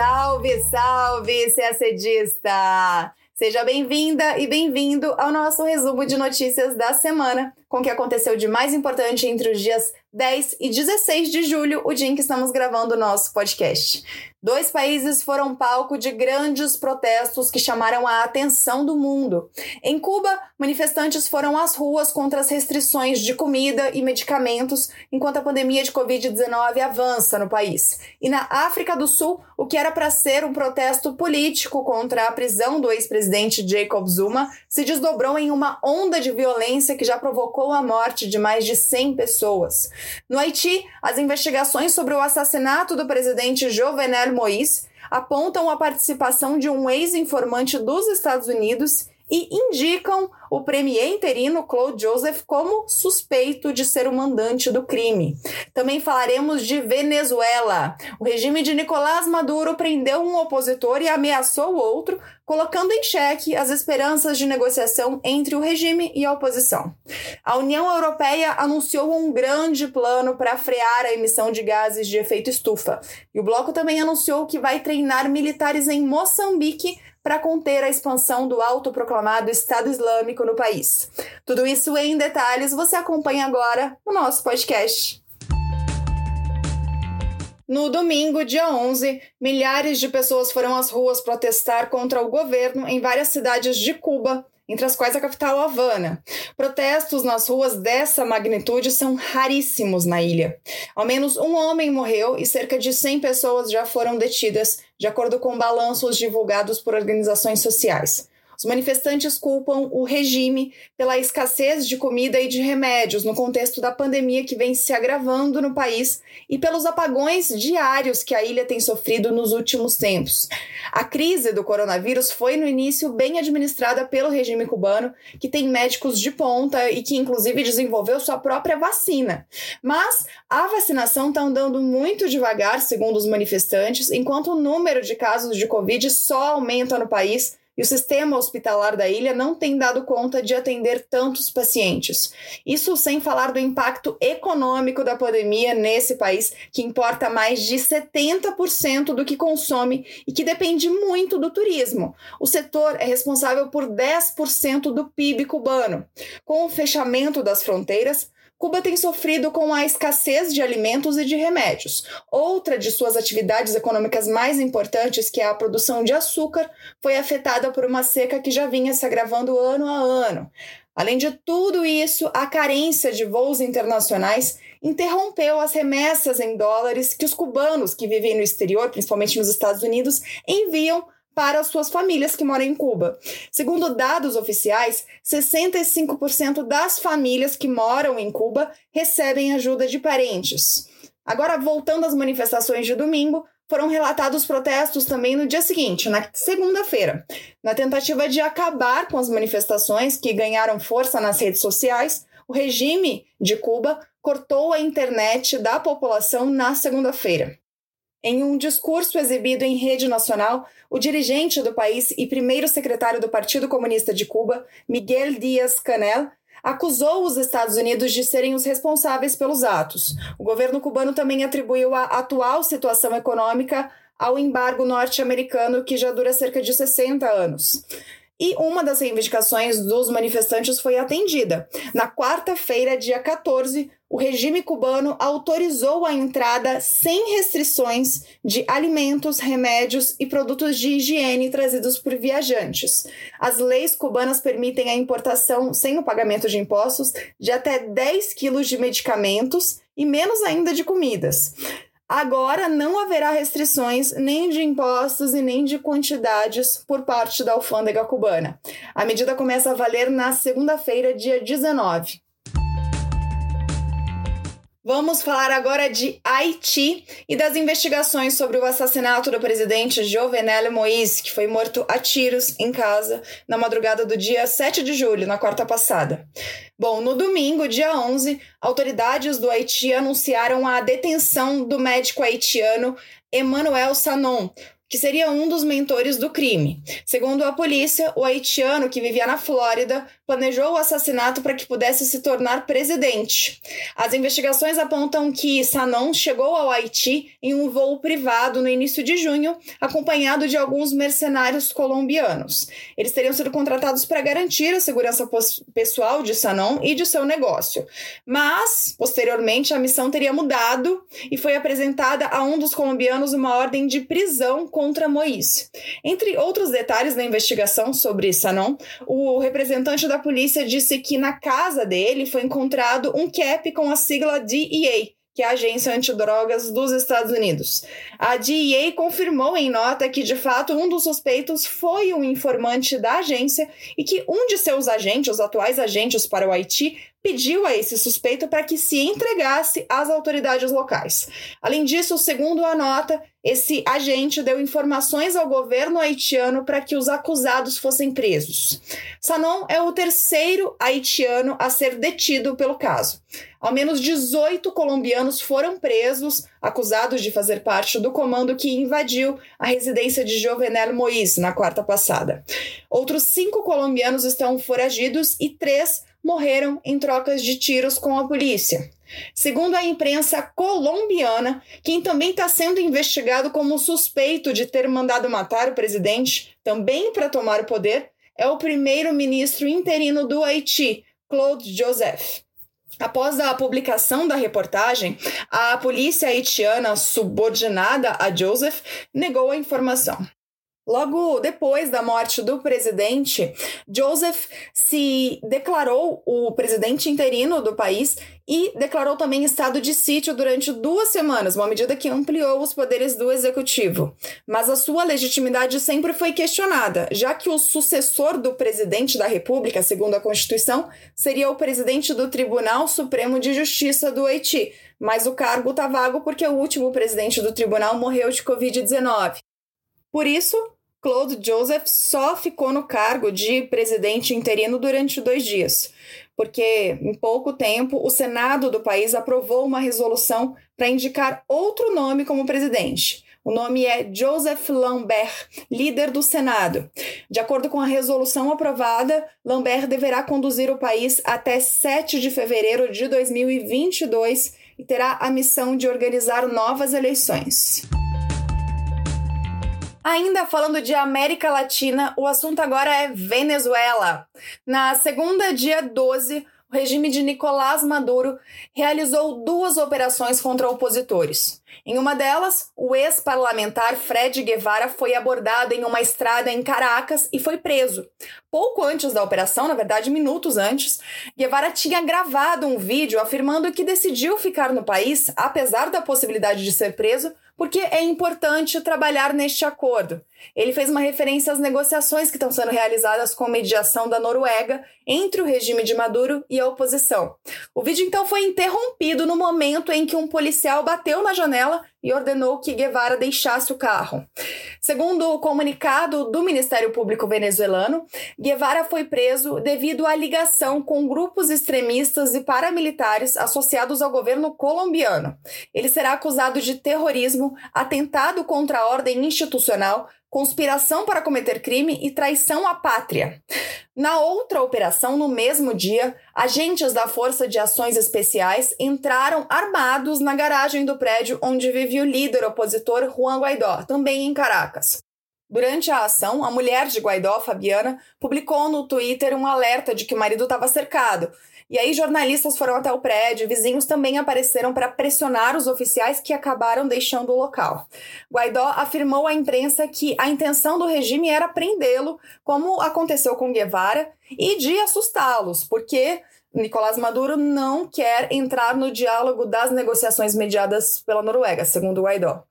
Salve, salve, CACDista! Seja bem-vinda e bem-vindo ao nosso resumo de notícias da semana, com o que aconteceu de mais importante entre os dias 10 e 16 de julho, o dia em que estamos gravando o nosso podcast. Dois países foram palco de grandes protestos que chamaram a atenção do mundo. Em Cuba, manifestantes foram às ruas contra as restrições de comida e medicamentos enquanto a pandemia de Covid-19 avança no país. E na África do Sul, o que era para ser um protesto político contra a prisão do ex-presidente Jacob Zuma se desdobrou em uma onda de violência que já provocou a morte de mais de 100 pessoas. No Haiti, as investigações sobre o assassinato do presidente Jovenel Moïse apontam a participação de um ex-informante dos Estados Unidos e indicam o premier interino Claude Joseph como suspeito de ser o mandante do crime. Também falaremos de Venezuela. O regime de Nicolás Maduro prendeu um opositor e ameaçou outro, colocando em xeque as esperanças de negociação entre o regime e a oposição. A União Europeia anunciou um grande plano para frear a emissão de gases de efeito estufa. E o bloco também anunciou que vai treinar militares em Moçambique para conter a expansão do autoproclamado Estado Islâmico no país. Tudo isso em detalhes você acompanha agora no nosso podcast. No domingo, dia 11, milhares de pessoas foram às ruas protestar contra o governo em várias cidades de Cuba, entre as quais a capital Havana. Protestos nas ruas dessa magnitude são raríssimos na ilha. Ao menos um homem morreu e cerca de 100 pessoas já foram detidas, de acordo com balanços divulgados por organizações sociais. Os manifestantes culpam o regime pela escassez de comida e de remédios no contexto da pandemia que vem se agravando no país e pelos apagões diários que a ilha tem sofrido nos últimos tempos. A crise do coronavírus foi no início bem administrada pelo regime cubano, que tem médicos de ponta e que inclusive desenvolveu sua própria vacina. Mas a vacinação está andando muito devagar, segundo os manifestantes, enquanto o número de casos de Covid só aumenta no país e o sistema hospitalar da ilha não tem dado conta de atender tantos pacientes. Isso sem falar do impacto econômico da pandemia nesse país, que importa mais de 70% do que consome e que depende muito do turismo. O setor é responsável por 10% do PIB cubano. Com o fechamento das fronteiras, Cuba tem sofrido com a escassez de alimentos e de remédios. Outra de suas atividades econômicas mais importantes, que é a produção de açúcar, foi afetada por uma seca que já vinha se agravando ano a ano. Além de tudo isso, a carência de voos internacionais interrompeu as remessas em dólares que os cubanos que vivem no exterior, principalmente nos Estados Unidos, enviam para as suas famílias que moram em Cuba. Segundo dados oficiais, 65% das famílias que moram em Cuba recebem ajuda de parentes. Agora, voltando às manifestações de domingo, foram relatados protestos também no dia seguinte, na segunda-feira. Na tentativa de acabar com as manifestações que ganharam força nas redes sociais, o regime de Cuba cortou a internet da população na segunda-feira. Em um discurso exibido em rede nacional, o dirigente do país e primeiro secretário do Partido Comunista de Cuba, Miguel Díaz-Canel, acusou os Estados Unidos de serem os responsáveis pelos atos. O governo cubano também atribuiu a atual situação econômica ao embargo norte-americano, que já dura cerca de 60 anos. E uma das reivindicações dos manifestantes foi atendida. Na quarta-feira, dia 14, o regime cubano autorizou a entrada sem restrições de alimentos, remédios e produtos de higiene trazidos por viajantes. As leis cubanas permitem a importação, sem o pagamento de impostos, de até 10 quilos de medicamentos e menos ainda de comidas. Agora não haverá restrições nem de impostos e nem de quantidades por parte da alfândega cubana. A medida começa a valer na segunda-feira, dia 19. Vamos falar agora de Haiti e das investigações sobre o assassinato do presidente Jovenel Moïse, que foi morto a tiros em casa na madrugada do dia 7 de julho, na quarta passada. Bom, no domingo, dia 11, autoridades do Haiti anunciaram a detenção do médico haitiano Emmanuel Sanon, que seria um dos mentores do crime. Segundo a polícia, o haitiano que vivia na Flórida planejou o assassinato para que pudesse se tornar presidente. As investigações apontam que Sanon chegou ao Haiti em um voo privado no início de junho, acompanhado de alguns mercenários colombianos. Eles teriam sido contratados para garantir a segurança pessoal de Sanon e de seu negócio. Mas, posteriormente, a missão teria mudado e foi apresentada a um dos colombianos uma ordem de prisão contra Moïse. Entre outros detalhes da investigação sobre Sanon, o representante da polícia disse que na casa dele foi encontrado um cap com a sigla DEA, que é a Agência Antidrogas dos Estados Unidos. A DEA confirmou em nota que, de fato, um dos suspeitos foi um informante da agência e que um de seus agentes, os atuais agentes para o Haiti, pediu a esse suspeito para que se entregasse às autoridades locais. Além disso, segundo a nota, esse agente deu informações ao governo haitiano para que os acusados fossem presos. Sanon é o terceiro haitiano a ser detido pelo caso. Ao menos 18 colombianos foram presos, acusados de fazer parte do comando que invadiu a residência de Jovenel Moïse na quarta passada. Outros cinco colombianos estão foragidos e três morreram em trocas de tiros com a polícia. Segundo a imprensa colombiana, quem também está sendo investigado como suspeito de ter mandado matar o presidente, também para tomar o poder, é o primeiro-ministro interino do Haiti, Claude Joseph. Após a publicação da reportagem, a polícia haitiana subordinada a Joseph negou a informação. Logo depois da morte do presidente, Joseph se declarou o presidente interino do país e declarou também estado de sítio durante duas semanas, uma medida que ampliou os poderes do executivo. Mas a sua legitimidade sempre foi questionada, já que o sucessor do presidente da República, segundo a Constituição, seria o presidente do Tribunal Supremo de Justiça do Haiti. Mas o cargo está vago porque o último presidente do tribunal morreu de Covid-19. Por isso, Claude Joseph só ficou no cargo de presidente interino durante dois dias, porque em pouco tempo o Senado do país aprovou uma resolução para indicar outro nome como presidente. O nome é Joseph Lambert, líder do Senado. De acordo com a resolução aprovada, Lambert deverá conduzir o país até 7 de fevereiro de 2022 e terá a missão de organizar novas eleições. Ainda falando de América Latina, o assunto agora é Venezuela. Na segunda, dia 12, o regime de Nicolás Maduro realizou duas operações contra opositores. Em uma delas, o ex-parlamentar Fred Guevara foi abordado em uma estrada em Caracas e foi preso. Pouco antes da operação, na verdade, minutos antes, Guevara tinha gravado um vídeo afirmando que decidiu ficar no país, apesar da possibilidade de ser preso, porque é importante trabalhar neste acordo. Ele fez uma referência às negociações que estão sendo realizadas com mediação da Noruega entre o regime de Maduro e a oposição. O vídeo então foi interrompido no momento em que um policial bateu na janela e ordenou que Guevara deixasse o carro. Segundo o comunicado do Ministério Público venezuelano, Guevara foi preso devido à ligação com grupos extremistas e paramilitares associados ao governo colombiano. Ele será acusado de terrorismo, atentado contra a ordem institucional, conspiração para cometer crime e traição à pátria. Na outra operação, no mesmo dia, agentes da Força de Ações Especiais entraram armados na garagem do prédio onde vive o líder opositor Juan Guaidó, também em Caracas. Durante a ação, a mulher de Guaidó, Fabiana, publicou no Twitter um alerta de que o marido estava cercado e aí jornalistas foram até o prédio, vizinhos também apareceram para pressionar os oficiais que acabaram deixando o local. Guaidó afirmou à imprensa que a intenção do regime era prendê-lo, como aconteceu com Guevara, e de assustá-los, porque Nicolás Maduro não quer entrar no diálogo das negociações mediadas pela Noruega, segundo Guaidó.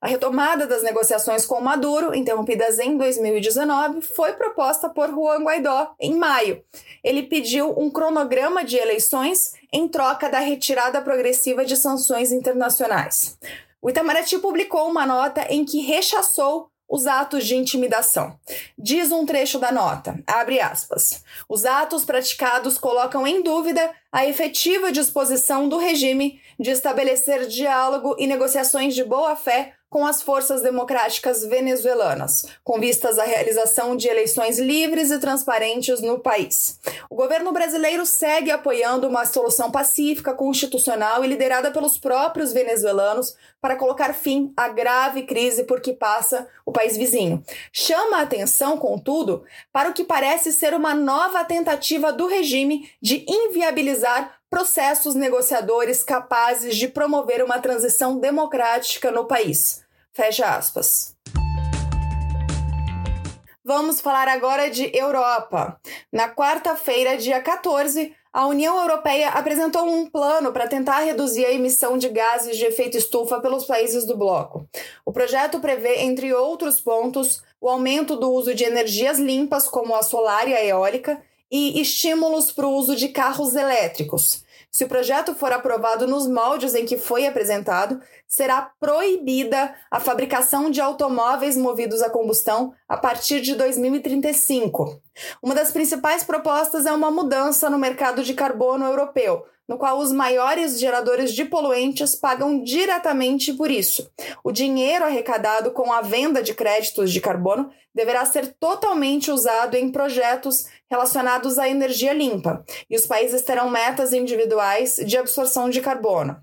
A retomada das negociações com Maduro, interrompidas em 2019, foi proposta por Juan Guaidó em maio. Ele pediu um cronograma de eleições em troca da retirada progressiva de sanções internacionais. O Itamaraty publicou uma nota em que rechaçou os atos de intimidação. Diz um trecho da nota, abre aspas. Os atos praticados colocam em dúvida a efetiva disposição do regime de estabelecer diálogo e negociações de boa-fé com as forças democráticas venezuelanas, com vistas à realização de eleições livres e transparentes no país. O governo brasileiro segue apoiando uma solução pacífica, constitucional e liderada pelos próprios venezuelanos para colocar fim à grave crise por que passa o país vizinho. Chama a atenção, contudo, para o que parece ser uma nova tentativa do regime de inviabilizar processos negociadores capazes de promover uma transição democrática no país. Fecha aspas. Vamos falar agora de Europa. Na quarta-feira, dia 14, a União Europeia apresentou um plano para tentar reduzir a emissão de gases de efeito estufa pelos países do bloco. O projeto prevê, entre outros pontos, o aumento do uso de energias limpas, como a solar e a eólica, e estímulos para o uso de carros elétricos. Se o projeto for aprovado nos moldes em que foi apresentado, será proibida a fabricação de automóveis movidos a combustão a partir de 2035. Uma das principais propostas é uma mudança no mercado de carbono europeu, no qual os maiores geradores de poluentes pagam diretamente por isso. O dinheiro arrecadado com a venda de créditos de carbono deverá ser totalmente usado em projetos relacionados à energia limpa, e os países terão metas individuais de absorção de carbono.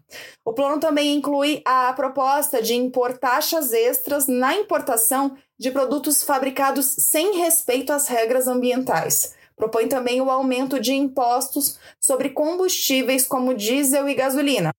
O plano também inclui a proposta de impor taxas extras na importação de produtos fabricados sem respeito às regras ambientais. Propõe também o aumento de impostos sobre combustíveis como diesel e gasolina.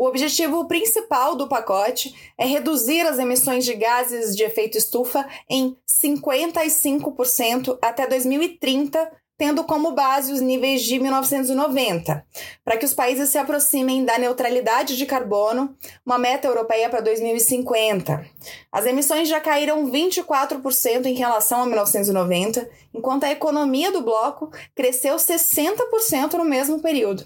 O objetivo principal do pacote é reduzir as emissões de gases de efeito estufa em 55% até 2030 tendo como base os níveis de 1990, para que os países se aproximem da neutralidade de carbono, uma meta europeia para 2050. As emissões já caíram 24% em relação a 1990, enquanto a economia do bloco cresceu 60% no mesmo período.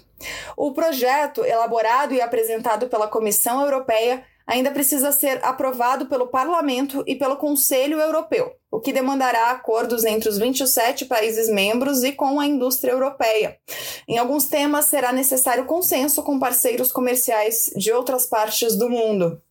O projeto, elaborado e apresentado pela Comissão Europeia, ainda precisa ser aprovado pelo Parlamento e pelo Conselho Europeu, o que demandará acordos entre os 27 países membros e com a indústria europeia. Em alguns temas será necessário consenso com parceiros comerciais de outras partes do mundo.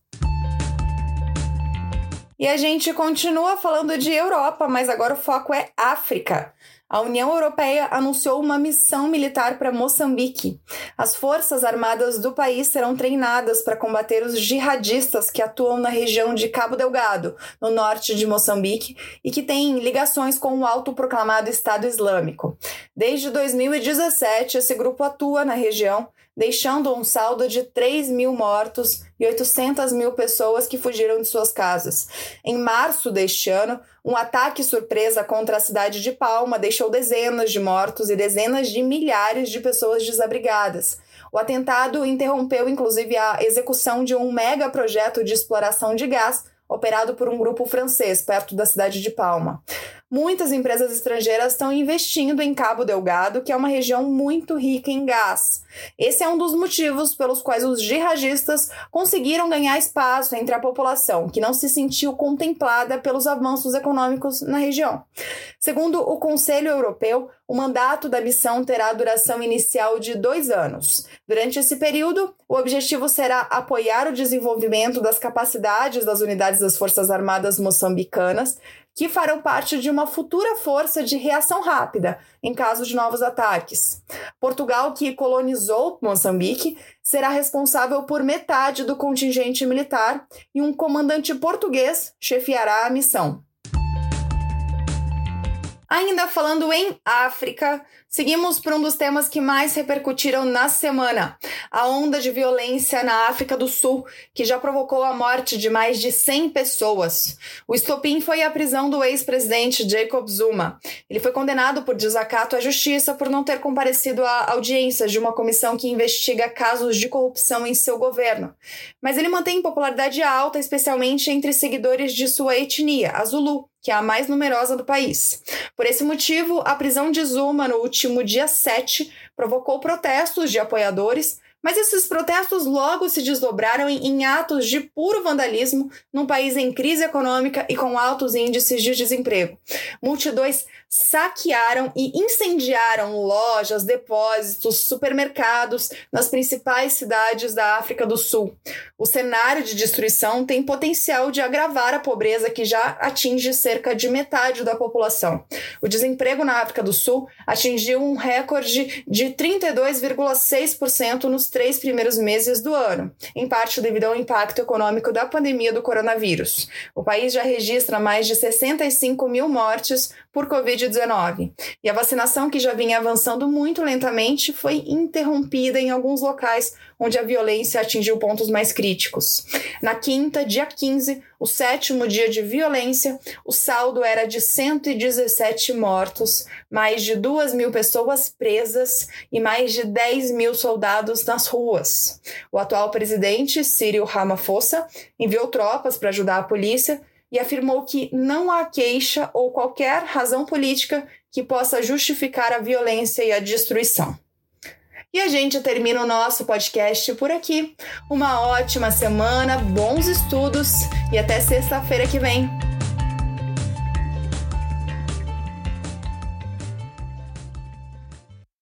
E a gente continua falando de Europa, mas agora o foco é África. A União Europeia anunciou uma missão militar para Moçambique. As forças armadas do país serão treinadas para combater os jihadistas que atuam na região de Cabo Delgado, no norte de Moçambique, e que têm ligações com o autoproclamado Estado Islâmico. Desde 2017, esse grupo atua na região deixando um saldo de 3 mil mortos e 800 mil pessoas que fugiram de suas casas. Em março deste ano, um ataque surpresa contra a cidade de Palma deixou dezenas de mortos e dezenas de milhares de pessoas desabrigadas. O atentado interrompeu, inclusive, a execução de um mega projeto de exploração de gás operado por um grupo francês perto da cidade de Palma. Muitas empresas estrangeiras estão investindo em Cabo Delgado, que é uma região muito rica em gás. Esse é um dos motivos pelos quais os jihadistas conseguiram ganhar espaço entre a população, que não se sentiu contemplada pelos avanços econômicos na região. Segundo o Conselho Europeu, o mandato da missão terá duração inicial de dois anos. Durante esse período, o objetivo será apoiar o desenvolvimento das capacidades das unidades das Forças Armadas moçambicanas, que farão parte de uma futura força de reação rápida em caso de novos ataques. Portugal, que colonizou Moçambique, será responsável por metade do contingente militar e um comandante português chefiará a missão. Ainda falando em África, seguimos para um dos temas que mais repercutiram na semana: a onda de violência na África do Sul, que já provocou a morte de mais de 100 pessoas. O estopim foi a prisão do ex-presidente Jacob Zuma. Ele foi condenado por desacato à justiça por não ter comparecido a audiências de uma comissão que investiga casos de corrupção em seu governo. Mas ele mantém popularidade alta, especialmente entre seguidores de sua etnia, a Zulu que é a mais numerosa do país. Por esse motivo, a prisão de Zuma no último dia 7 provocou protestos de apoiadores, Mas esses protestos logo se desdobraram em, atos de puro vandalismo num país em crise econômica e com altos índices de desemprego. Multidões saquearam e incendiaram lojas, depósitos, supermercados nas principais cidades da África do Sul. O cenário de destruição tem potencial de agravar a pobreza que já atinge cerca de metade da população. O desemprego na África do Sul atingiu um recorde de 32,6% nos três primeiros meses do ano, em parte devido ao impacto econômico da pandemia do coronavírus. O país já registra mais de 65 mil mortes por Covid-19 e a vacinação, que já vinha avançando muito lentamente, foi interrompida em alguns locais onde a violência atingiu pontos mais críticos. Na quinta, dia 15, o sétimo dia de violência, o saldo era de 117 mortos, mais de 2 mil pessoas presas e mais de 10 mil soldados nas ruas. O atual presidente, Cyril Ramaphosa, enviou tropas para ajudar a polícia e afirmou que não há queixa ou qualquer razão política que possa justificar a violência e a destruição. E a gente termina o nosso podcast por aqui. Uma ótima semana, bons estudos e até sexta-feira que vem.